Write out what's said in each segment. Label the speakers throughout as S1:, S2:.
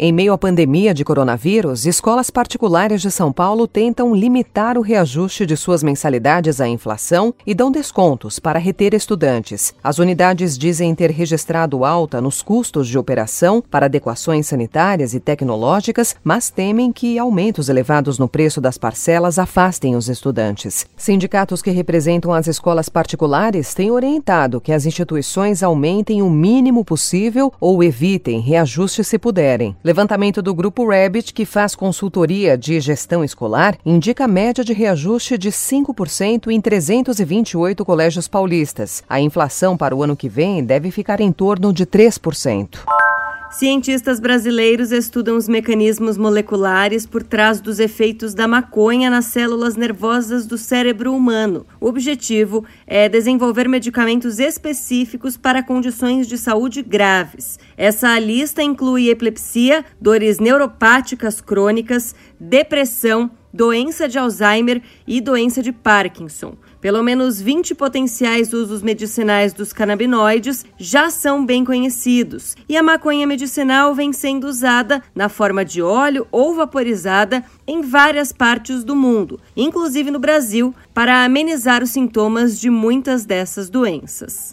S1: Em meio à pandemia de coronavírus, escolas particulares de São Paulo tentam limitar o reajuste de suas mensalidades à inflação e dão descontos para reter estudantes. As unidades dizem ter registrado alta nos custos de operação para adequações sanitárias e tecnológicas, mas temem que aumentos elevados no preço das parcelas afastem os estudantes. Sindicatos que representam as escolas particulares têm orientado que as instituições aumentem o mínimo possível ou evitem reajuste se puderem. Levantamento do Grupo Rabbit, que faz consultoria de gestão escolar, indica média de reajuste de 5% em 328 colégios paulistas. A inflação para o ano que vem deve ficar em torno de 3%.
S2: Cientistas brasileiros estudam os mecanismos moleculares por trás dos efeitos da maconha nas células nervosas do cérebro humano. O objetivo é desenvolver medicamentos específicos para condições de saúde graves. Essa lista inclui epilepsia, dores neuropáticas crônicas, depressão, doença de Alzheimer e doença de Parkinson. Pelo menos 20 potenciais usos medicinais dos canabinoides já são bem conhecidos, e a maconha medicinal vem sendo usada na forma de óleo ou vaporizada em várias partes do mundo, inclusive no Brasil, para amenizar os sintomas de muitas dessas doenças.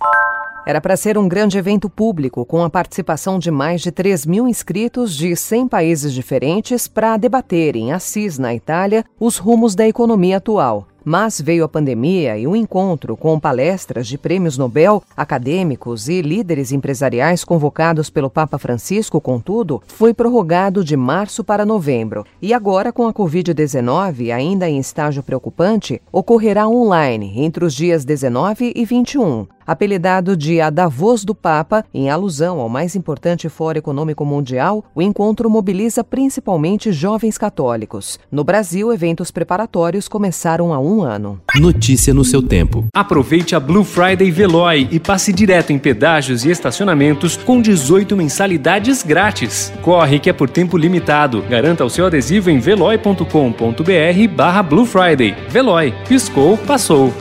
S1: Era para ser um grande evento público, com a participação de mais de 3 mil inscritos de 100 países diferentes para debaterem, Assis, na Itália, os rumos da economia atual. Mas veio a pandemia e o um encontro com palestras de prêmios Nobel, acadêmicos e líderes empresariais convocados pelo Papa Francisco, contudo, foi prorrogado de março para novembro. E agora, com a Covid-19 ainda em estágio preocupante, ocorrerá online entre os dias 19 e 21. Apelidado de A Davos do Papa, em alusão ao mais importante fórum econômico mundial, o encontro mobiliza principalmente jovens católicos. No Brasil, eventos preparatórios começaram há um ano.
S3: Notícia no seu tempo.
S4: Aproveite a Blue Friday Veloy e passe direto em pedágios e estacionamentos com 18 mensalidades grátis. Corre que é por tempo limitado. Garanta o seu adesivo em veloy.com.br barra Blue Friday. Veloy. Piscou, passou.